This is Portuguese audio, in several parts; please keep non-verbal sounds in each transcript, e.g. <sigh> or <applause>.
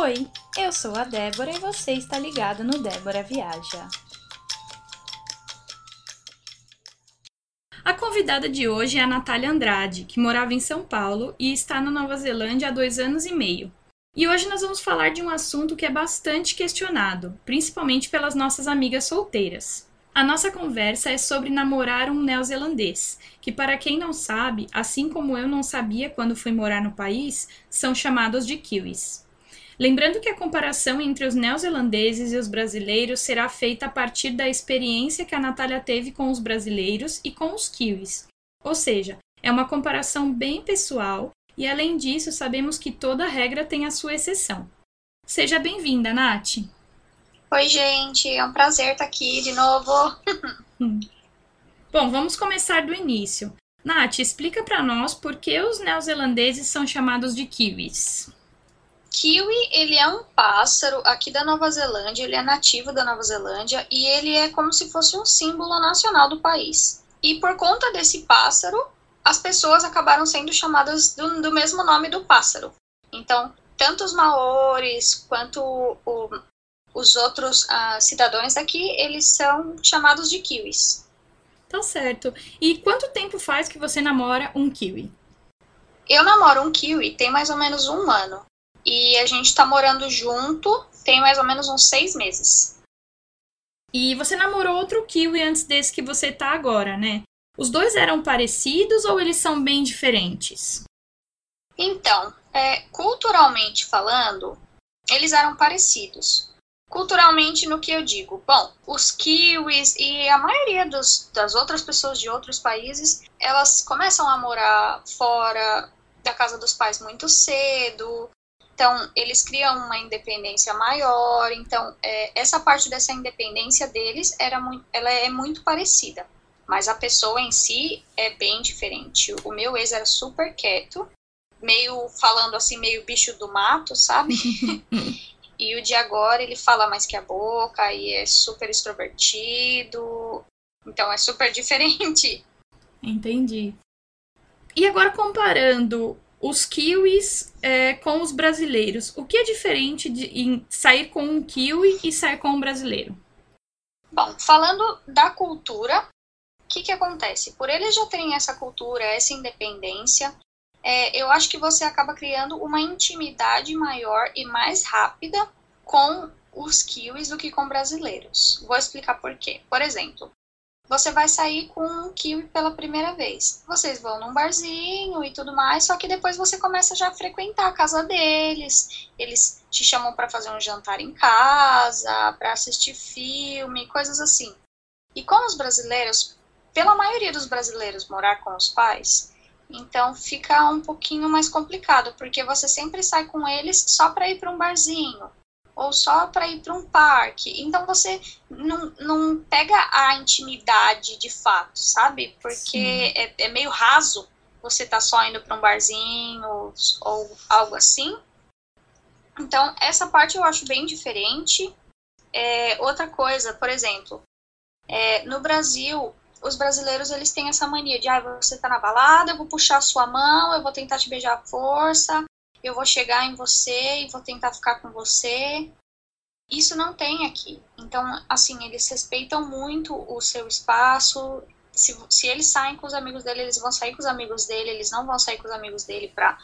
Oi, eu sou a Débora e você está ligado no Débora Viaja. A convidada de hoje é a Natália Andrade, que morava em São Paulo e está na Nova Zelândia há dois anos e meio. E hoje nós vamos falar de um assunto que é bastante questionado, principalmente pelas nossas amigas solteiras. A nossa conversa é sobre namorar um neozelandês, que, para quem não sabe, assim como eu não sabia quando fui morar no país, são chamados de kiwis. Lembrando que a comparação entre os neozelandeses e os brasileiros será feita a partir da experiência que a Natália teve com os brasileiros e com os kiwis. Ou seja, é uma comparação bem pessoal e, além disso, sabemos que toda regra tem a sua exceção. Seja bem-vinda, Nath! Oi, gente, é um prazer estar aqui de novo. Bom, vamos começar do início. Nath, explica para nós por que os neozelandeses são chamados de kiwis. Kiwi, ele é um pássaro aqui da Nova Zelândia, ele é nativo da Nova Zelândia e ele é como se fosse um símbolo nacional do país. E por conta desse pássaro, as pessoas acabaram sendo chamadas do, do mesmo nome do pássaro. Então, tanto os maores quanto o, os outros uh, cidadãos aqui, eles são chamados de kiwis. Tá certo. E quanto tempo faz que você namora um kiwi? Eu namoro um kiwi tem mais ou menos um ano. E a gente tá morando junto tem mais ou menos uns seis meses. E você namorou outro kiwi antes desse que você tá agora, né? Os dois eram parecidos ou eles são bem diferentes? Então, é, culturalmente falando, eles eram parecidos. Culturalmente, no que eu digo? Bom, os kiwis e a maioria dos, das outras pessoas de outros países, elas começam a morar fora da casa dos pais muito cedo, então, eles criam uma independência maior. Então, é, essa parte dessa independência deles era muito, ela é muito parecida. Mas a pessoa em si é bem diferente. O meu ex era super quieto, meio falando assim, meio bicho do mato, sabe? <laughs> e o de agora, ele fala mais que a boca e é super extrovertido. Então, é super <laughs> diferente. Entendi. E agora comparando os kiwis é, com os brasileiros. O que é diferente de em sair com um kiwi e sair com um brasileiro? Bom, falando da cultura, o que, que acontece? Por eles já terem essa cultura, essa independência, é, eu acho que você acaba criando uma intimidade maior e mais rápida com os kiwis do que com brasileiros. Vou explicar por quê. Por exemplo, você vai sair com um kiwi pela primeira vez. Vocês vão num barzinho e tudo mais, só que depois você começa já a frequentar a casa deles. Eles te chamam para fazer um jantar em casa, para assistir filme, coisas assim. E com os brasileiros, pela maioria dos brasileiros morar com os pais, então fica um pouquinho mais complicado, porque você sempre sai com eles só para ir para um barzinho, ou só para ir para um parque. Então você não, não pega a intimidade de fato, sabe? Porque é, é, meio raso você tá só indo para um barzinho ou, ou, algo assim. Então essa parte eu acho bem diferente. É, outra coisa, por exemplo, é, no Brasil os brasileiros eles têm essa mania de ah, você tá na balada, eu vou puxar a sua mão, eu vou tentar te beijar à força, eu vou chegar em você e vou tentar ficar com você. Isso não tem aqui. Então, assim, eles respeitam muito o seu espaço. Se, se eles saem com os amigos dele, eles vão sair com os amigos dele, eles não vão sair com os amigos dele pra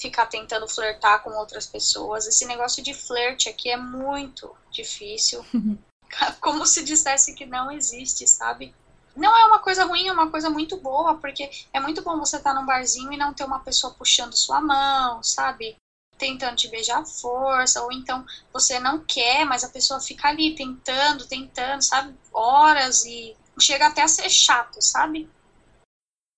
ficar tentando flertar com outras pessoas. Esse negócio de flerte aqui é muito difícil. <laughs> Como se dissesse que não existe, sabe? Não é uma coisa ruim, é uma coisa muito boa, porque é muito bom você estar tá num barzinho e não ter uma pessoa puxando sua mão, sabe? Tentando te beijar à força, ou então você não quer, mas a pessoa fica ali tentando, tentando, sabe? Horas e chega até a ser chato, sabe?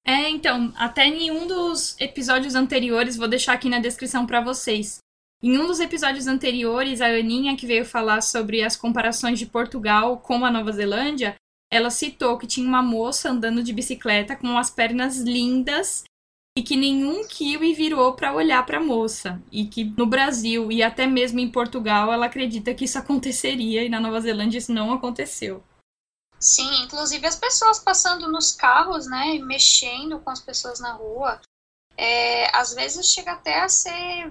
É, então, até em um dos episódios anteriores, vou deixar aqui na descrição para vocês. Em um dos episódios anteriores, a Aninha, que veio falar sobre as comparações de Portugal com a Nova Zelândia, ela citou que tinha uma moça andando de bicicleta com as pernas lindas e que nenhum kiwi virou para olhar para a moça e que no Brasil e até mesmo em Portugal ela acredita que isso aconteceria e na Nova Zelândia isso não aconteceu. Sim, inclusive as pessoas passando nos carros, né, mexendo com as pessoas na rua, é, às vezes chega até a ser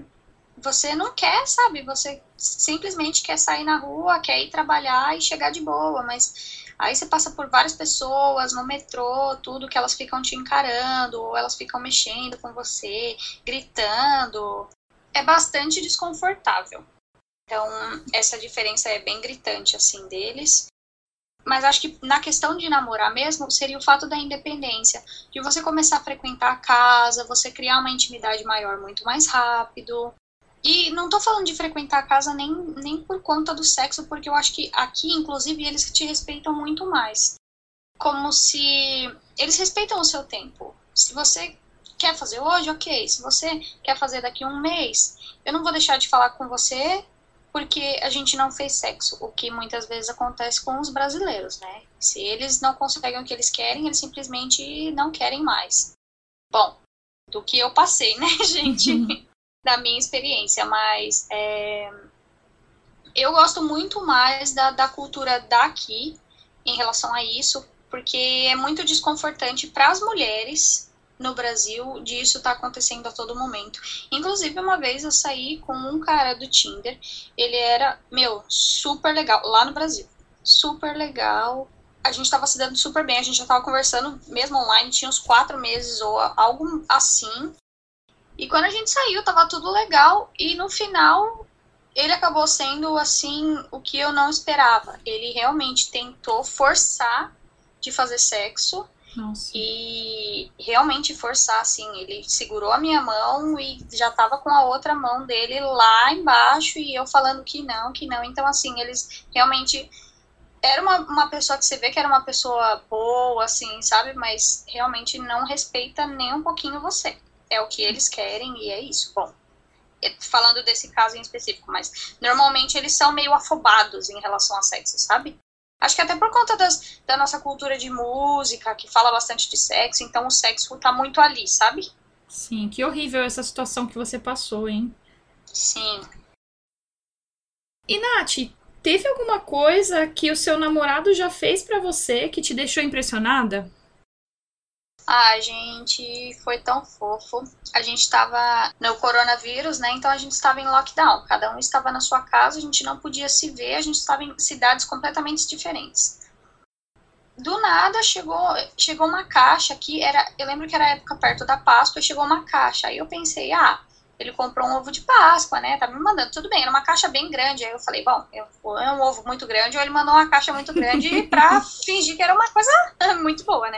você não quer, sabe? Você simplesmente quer sair na rua, quer ir trabalhar e chegar de boa, mas aí você passa por várias pessoas no metrô, tudo que elas ficam te encarando, ou elas ficam mexendo com você, gritando. É bastante desconfortável. Então, essa diferença é bem gritante assim deles. Mas acho que na questão de namorar mesmo, seria o fato da independência, de você começar a frequentar a casa, você criar uma intimidade maior muito mais rápido. E não tô falando de frequentar a casa nem, nem por conta do sexo, porque eu acho que aqui, inclusive, eles te respeitam muito mais. Como se eles respeitam o seu tempo. Se você quer fazer hoje, ok. Se você quer fazer daqui a um mês, eu não vou deixar de falar com você porque a gente não fez sexo, o que muitas vezes acontece com os brasileiros, né? Se eles não conseguem o que eles querem, eles simplesmente não querem mais. Bom, do que eu passei, né, <laughs> gente? <laughs> da minha experiência, mas é, eu gosto muito mais da, da cultura daqui em relação a isso, porque é muito desconfortante para as mulheres no Brasil disso tá acontecendo a todo momento. Inclusive, uma vez eu saí com um cara do Tinder, ele era, meu, super legal, lá no Brasil. Super legal. A gente tava se dando super bem, a gente já tava conversando mesmo online, tinha uns quatro meses ou algo assim. E quando a gente saiu, tava tudo legal. E no final, ele acabou sendo assim o que eu não esperava. Ele realmente tentou forçar de fazer sexo nossa. E realmente forçar, assim, ele segurou a minha mão e já tava com a outra mão dele lá embaixo e eu falando que não, que não. Então, assim, eles realmente. Era uma, uma pessoa que você vê que era uma pessoa boa, assim, sabe? Mas realmente não respeita nem um pouquinho você. É o que eles querem e é isso. Bom, falando desse caso em específico, mas normalmente eles são meio afobados em relação a sexo, sabe? Acho que até por conta das, da nossa cultura de música, que fala bastante de sexo, então o sexo tá muito ali, sabe? Sim, que horrível essa situação que você passou, hein? Sim. E Nath, teve alguma coisa que o seu namorado já fez para você que te deixou impressionada? Ah, gente, foi tão fofo. A gente estava no coronavírus, né? Então a gente estava em lockdown. Cada um estava na sua casa, a gente não podia se ver, a gente estava em cidades completamente diferentes. Do nada chegou, chegou uma caixa que era, eu lembro que era época perto da Páscoa, chegou uma caixa. Aí eu pensei, ah, ele comprou um ovo de Páscoa, né? Tá me mandando, tudo bem, era uma caixa bem grande. Aí eu falei, bom, eu, é um ovo muito grande, ou ele mandou uma caixa muito grande <laughs> pra fingir que era uma coisa <laughs> muito boa, né?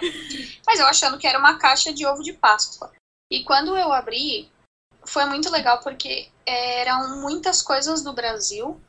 Mas eu achando que era uma caixa de ovo de Páscoa. E quando eu abri, foi muito legal porque eram muitas coisas do Brasil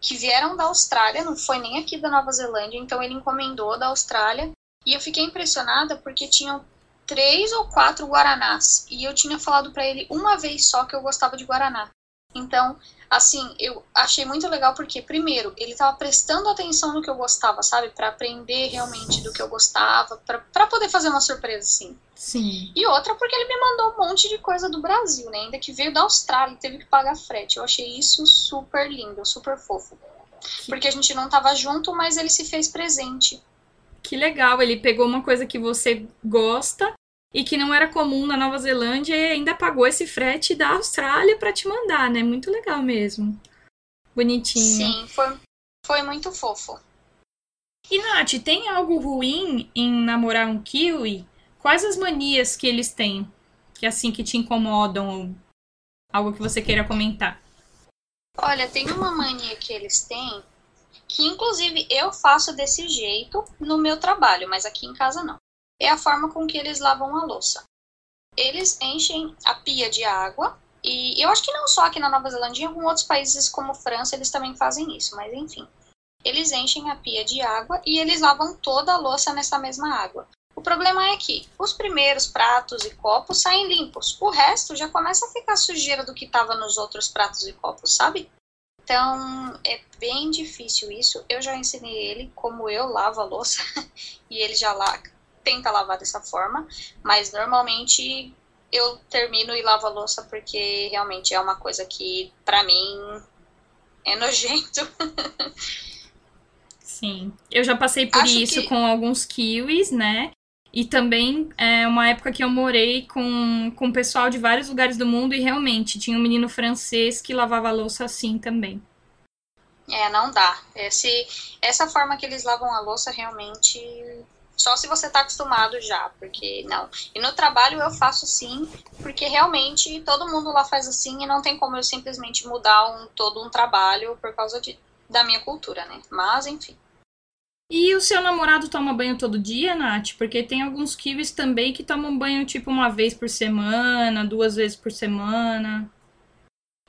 que vieram da Austrália, não foi nem aqui da Nova Zelândia, então ele encomendou da Austrália. E eu fiquei impressionada porque tinham três ou quatro guaranás e eu tinha falado para ele uma vez só que eu gostava de guaraná. Então, assim, eu achei muito legal porque primeiro, ele estava prestando atenção no que eu gostava, sabe, para aprender realmente do que eu gostava, para poder fazer uma surpresa assim. Sim. E outra porque ele me mandou um monte de coisa do Brasil, né? Ainda que veio da Austrália e teve que pagar frete. Eu achei isso super lindo, super fofo. Porque a gente não tava junto, mas ele se fez presente. Que legal, ele pegou uma coisa que você gosta e que não era comum na Nova Zelândia e ainda pagou esse frete da Austrália para te mandar, né? Muito legal mesmo. Bonitinho. Sim, foi, foi muito fofo. E Nath, tem algo ruim em namorar um kiwi? Quais as manias que eles têm? Que assim que te incomodam ou algo que você queira comentar? Olha, tem uma mania que eles têm que inclusive eu faço desse jeito no meu trabalho, mas aqui em casa não é a forma com que eles lavam a louça. Eles enchem a pia de água, e eu acho que não só aqui na Nova Zelândia, em alguns outros países como França, eles também fazem isso, mas enfim. Eles enchem a pia de água e eles lavam toda a louça nessa mesma água. O problema é que os primeiros pratos e copos saem limpos, o resto já começa a ficar sujeira do que estava nos outros pratos e copos, sabe? Então é bem difícil isso. Eu já ensinei ele como eu lavo a louça <laughs> e ele já lava tenta lavar dessa forma, mas normalmente eu termino e lavo a louça porque realmente é uma coisa que para mim é nojento. <laughs> Sim, eu já passei por Acho isso que... com alguns kiwis, né? E também é uma época que eu morei com, com pessoal de vários lugares do mundo e realmente tinha um menino francês que lavava a louça assim também. É, não dá. Esse, essa forma que eles lavam a louça realmente. Só se você tá acostumado já, porque não. E no trabalho eu faço sim, porque realmente todo mundo lá faz assim e não tem como eu simplesmente mudar um, todo um trabalho por causa de, da minha cultura, né? Mas, enfim. E o seu namorado toma banho todo dia, Nath? Porque tem alguns kiwis também que tomam banho tipo uma vez por semana, duas vezes por semana.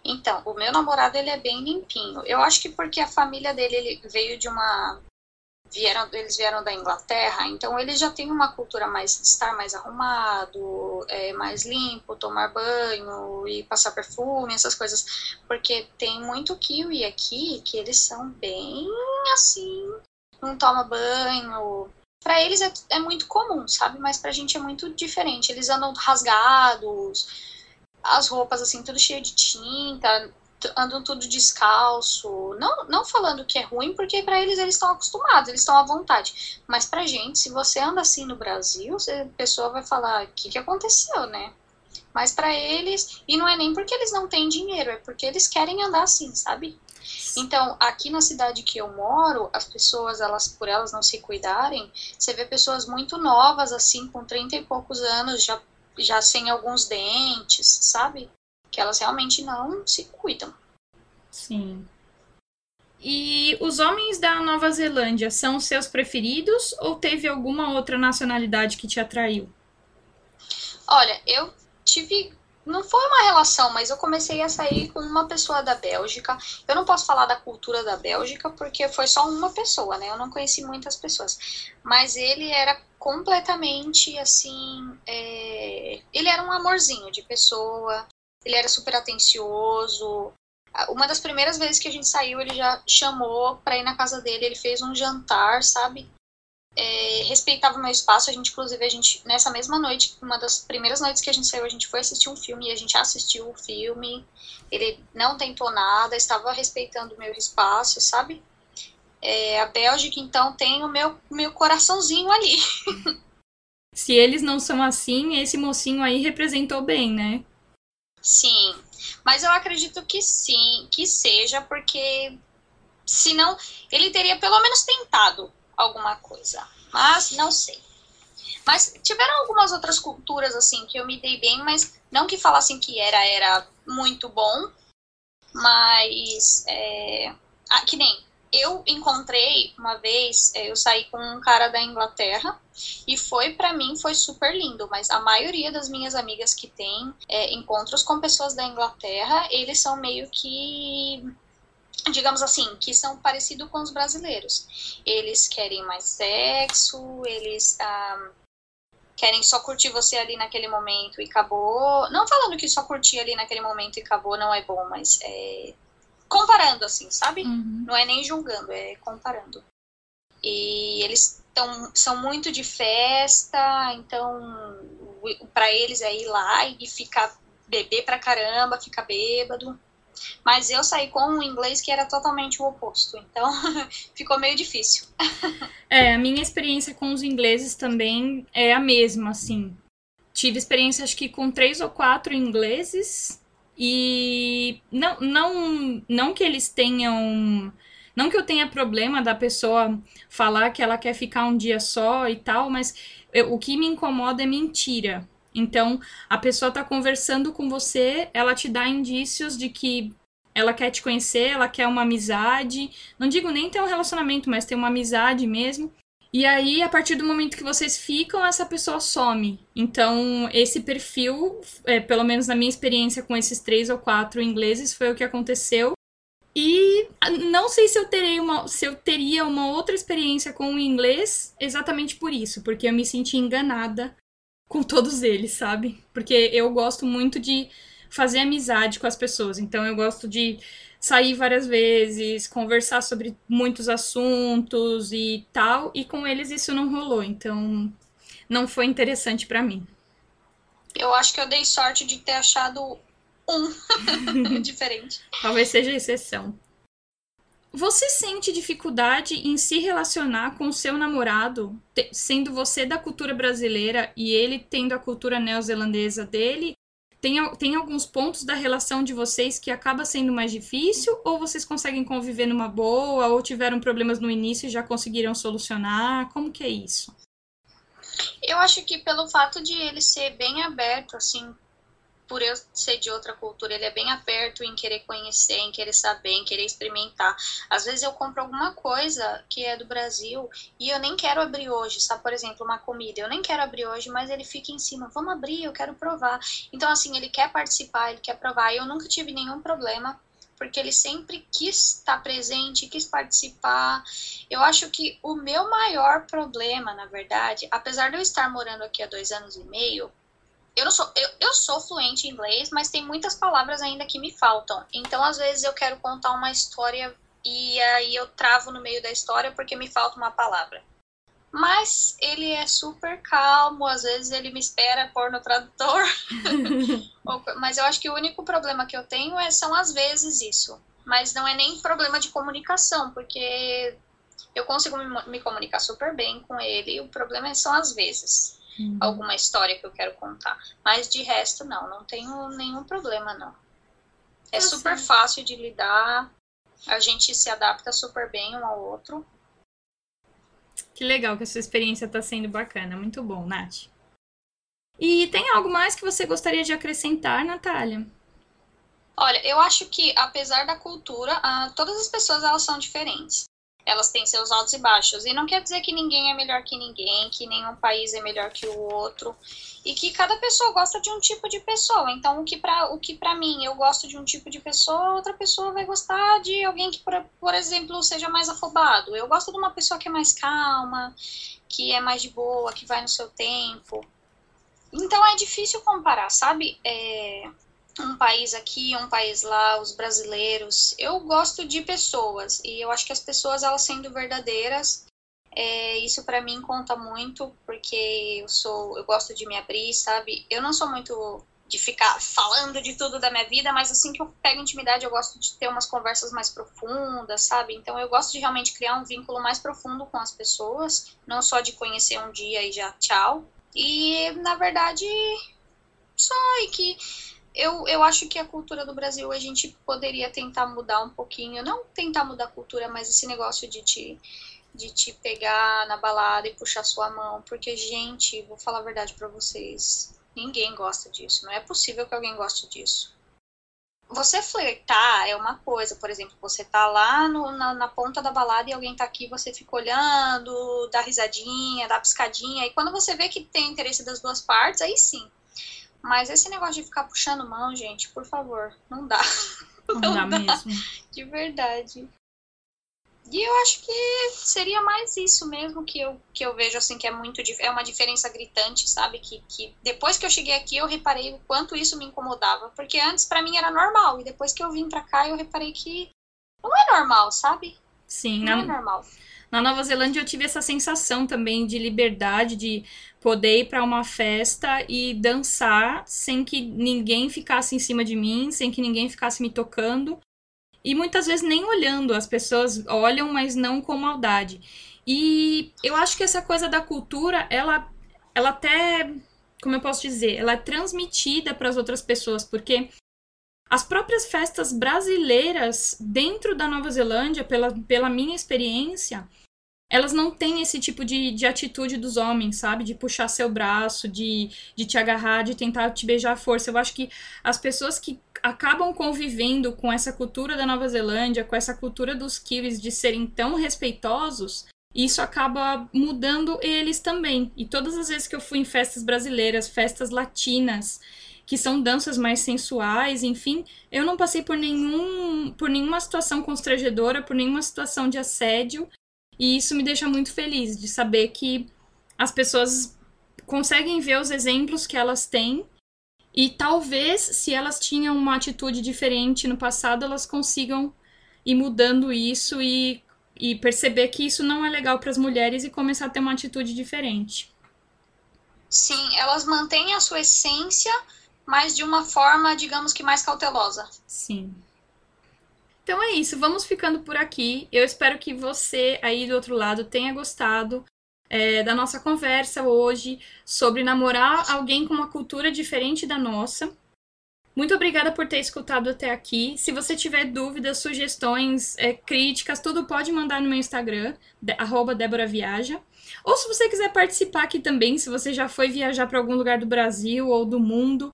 Então, o meu namorado ele é bem limpinho. Eu acho que porque a família dele ele veio de uma vieram eles vieram da Inglaterra, então ele já tem uma cultura mais de estar mais arrumado, é, mais limpo, tomar banho e passar perfume, essas coisas, porque tem muito kiwi aqui que eles são bem assim não toma banho. Para eles é, é muito comum, sabe? Mas pra gente é muito diferente. Eles andam rasgados, as roupas assim, tudo cheio de tinta, andam tudo descalço. Não, não falando que é ruim, porque para eles eles estão acostumados, eles estão à vontade. Mas pra gente, se você anda assim no Brasil, a pessoa vai falar: o que, que aconteceu, né? Mas para eles, e não é nem porque eles não têm dinheiro, é porque eles querem andar assim, sabe? Então, aqui na cidade que eu moro, as pessoas, elas por elas não se cuidarem, você vê pessoas muito novas, assim, com 30 e poucos anos, já, já sem alguns dentes, sabe? Que elas realmente não se cuidam. Sim. E os homens da Nova Zelândia são os seus preferidos ou teve alguma outra nacionalidade que te atraiu? Olha, eu tive não foi uma relação, mas eu comecei a sair com uma pessoa da Bélgica. Eu não posso falar da cultura da Bélgica porque foi só uma pessoa, né? Eu não conheci muitas pessoas. Mas ele era completamente assim. É... Ele era um amorzinho de pessoa, ele era super atencioso. Uma das primeiras vezes que a gente saiu, ele já chamou pra ir na casa dele, ele fez um jantar, sabe? é, respeitava o meu espaço. A gente, inclusive, a gente, nessa mesma noite, uma das primeiras noites que a gente saiu, a gente foi assistir um filme e a gente assistiu o filme. Ele não tentou nada, estava respeitando o meu espaço, sabe? É, a Bélgica, então, tem o meu, meu coraçãozinho ali. <laughs> Se eles não são assim, esse mocinho aí representou bem, né? Sim, mas eu acredito que sim, que seja, porque senão ele teria pelo menos tentado alguma coisa. Mas não sei. Mas tiveram algumas outras culturas assim que eu me dei bem, mas não que falassem que era era muito bom, mas é, ah, que nem eu encontrei uma vez, é, eu saí com um cara da Inglaterra e foi para mim foi super lindo, mas a maioria das minhas amigas que tem é, encontros com pessoas da Inglaterra, eles são meio que digamos assim, que são parecidos com os brasileiros. Eles querem mais sexo, eles ah, querem só curtir você ali naquele momento e acabou. Não falando que só curtir ali naquele momento e acabou não é bom, mas é comparando assim, sabe? Uhum. Não é nem julgando, é comparando. E eles tão, são muito de festa, então para eles é ir lá e ficar beber pra caramba, ficar bêbado. Mas eu saí com um inglês que era totalmente o oposto, então <laughs> ficou meio difícil. é, a minha experiência com os ingleses também é a mesma, assim. Tive experiência, acho que com três ou quatro ingleses, e não, não, não que eles tenham. Não que eu tenha problema da pessoa falar que ela quer ficar um dia só e tal, mas eu, o que me incomoda é mentira. Então, a pessoa está conversando com você, ela te dá indícios de que ela quer te conhecer, ela quer uma amizade. Não digo nem ter um relacionamento, mas ter uma amizade mesmo. E aí, a partir do momento que vocês ficam, essa pessoa some. Então, esse perfil, é, pelo menos na minha experiência com esses três ou quatro ingleses, foi o que aconteceu. E não sei se eu, terei uma, se eu teria uma outra experiência com o inglês exatamente por isso, porque eu me senti enganada com todos eles, sabe? Porque eu gosto muito de fazer amizade com as pessoas. Então eu gosto de sair várias vezes, conversar sobre muitos assuntos e tal, e com eles isso não rolou. Então não foi interessante para mim. Eu acho que eu dei sorte de ter achado um <laughs> diferente. Talvez seja exceção. Você sente dificuldade em se relacionar com o seu namorado, sendo você da cultura brasileira e ele tendo a cultura neozelandesa dele? Tem, tem alguns pontos da relação de vocês que acaba sendo mais difícil? Ou vocês conseguem conviver numa boa? Ou tiveram problemas no início e já conseguiram solucionar? Como que é isso? Eu acho que pelo fato de ele ser bem aberto, assim, por eu ser de outra cultura, ele é bem aberto em querer conhecer, em querer saber, em querer experimentar. Às vezes eu compro alguma coisa que é do Brasil e eu nem quero abrir hoje, sabe? Por exemplo, uma comida, eu nem quero abrir hoje, mas ele fica em cima, vamos abrir, eu quero provar. Então, assim, ele quer participar, ele quer provar. Eu nunca tive nenhum problema porque ele sempre quis estar presente, quis participar. Eu acho que o meu maior problema, na verdade, apesar de eu estar morando aqui há dois anos e meio, eu não sou, eu, eu sou fluente em inglês, mas tem muitas palavras ainda que me faltam. Então, às vezes, eu quero contar uma história e aí eu travo no meio da história porque me falta uma palavra. Mas ele é super calmo, às vezes ele me espera pôr no tradutor. <laughs> mas eu acho que o único problema que eu tenho é, são às vezes isso. Mas não é nem problema de comunicação, porque eu consigo me, me comunicar super bem com ele. O problema são às vezes uhum. alguma história que eu quero contar. Mas de resto, não, não tenho nenhum problema, não. É tá super fácil de lidar, a gente se adapta super bem um ao outro. Que legal que a sua experiência está sendo bacana, muito bom, Nath. E tem algo mais que você gostaria de acrescentar, Natália? Olha, eu acho que apesar da cultura, todas as pessoas elas são diferentes elas têm seus altos e baixos. E não quer dizer que ninguém é melhor que ninguém, que nenhum país é melhor que o outro, e que cada pessoa gosta de um tipo de pessoa. Então, o que para o que para mim eu gosto de um tipo de pessoa, outra pessoa vai gostar de alguém que, por, por exemplo, seja mais afobado. Eu gosto de uma pessoa que é mais calma, que é mais de boa, que vai no seu tempo. Então é difícil comparar, sabe? É, um país aqui, um país lá, os brasileiros. Eu gosto de pessoas e eu acho que as pessoas elas sendo verdadeiras, é, isso para mim conta muito porque eu sou, eu gosto de me abrir, sabe? Eu não sou muito de ficar falando de tudo da minha vida, mas assim que eu pego intimidade, eu gosto de ter umas conversas mais profundas, sabe? Então eu gosto de realmente criar um vínculo mais profundo com as pessoas, não só de conhecer um dia e já tchau. E na verdade, só e que eu, eu acho que a cultura do Brasil a gente poderia tentar mudar um pouquinho. Não tentar mudar a cultura, mas esse negócio de te, de te pegar na balada e puxar sua mão. Porque, gente, vou falar a verdade para vocês. Ninguém gosta disso. Não é possível que alguém goste disso. Você flertar é uma coisa, por exemplo, você tá lá no, na, na, ponta da balada e alguém tá aqui, você fica olhando, dá risadinha, dá piscadinha, e quando você vê que tem interesse das duas partes, aí sim. Mas esse negócio de ficar puxando mão, gente, por favor, não dá. <laughs> Não, não dá, dá mesmo. De verdade. E eu acho que seria mais isso mesmo que eu, que eu vejo assim que é muito é uma diferença gritante, sabe? Que, que depois que eu cheguei aqui eu reparei o quanto isso me incomodava, porque antes para mim era normal e depois que eu vim para cá eu reparei que não é normal, sabe? Sim, não na, é normal. Na Nova Zelândia eu tive essa sensação também de liberdade, de poder ir para uma festa e dançar sem que ninguém ficasse em cima de mim, sem que ninguém ficasse me tocando. E muitas vezes nem olhando, as pessoas olham, mas não com maldade. E eu acho que essa coisa da cultura, ela, ela até, como eu posso dizer, ela é transmitida para as outras pessoas, porque as próprias festas brasileiras dentro da Nova Zelândia, pela, pela minha experiência, elas não têm esse tipo de, de atitude dos homens, sabe? De puxar seu braço, de, de te agarrar, de tentar te beijar à força. Eu acho que as pessoas que acabam convivendo com essa cultura da Nova Zelândia, com essa cultura dos kiwis de serem tão respeitosos, isso acaba mudando eles também. E todas as vezes que eu fui em festas brasileiras, festas latinas, que são danças mais sensuais, enfim, eu não passei por nenhum por nenhuma situação constrangedora, por nenhuma situação de assédio. E isso me deixa muito feliz de saber que as pessoas conseguem ver os exemplos que elas têm e talvez se elas tinham uma atitude diferente no passado, elas consigam ir mudando isso e, e perceber que isso não é legal para as mulheres e começar a ter uma atitude diferente. Sim, elas mantêm a sua essência, mas de uma forma, digamos que mais cautelosa. Sim. Então é isso, vamos ficando por aqui. Eu espero que você aí do outro lado tenha gostado é, da nossa conversa hoje sobre namorar alguém com uma cultura diferente da nossa. Muito obrigada por ter escutado até aqui. Se você tiver dúvidas, sugestões, é, críticas, tudo pode mandar no meu Instagram, de, Débora Viaja. Ou se você quiser participar aqui também, se você já foi viajar para algum lugar do Brasil ou do mundo,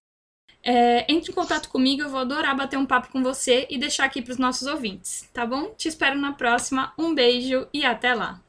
é, entre em contato comigo, eu vou adorar bater um papo com você e deixar aqui para os nossos ouvintes, tá bom? Te espero na próxima. Um beijo e até lá!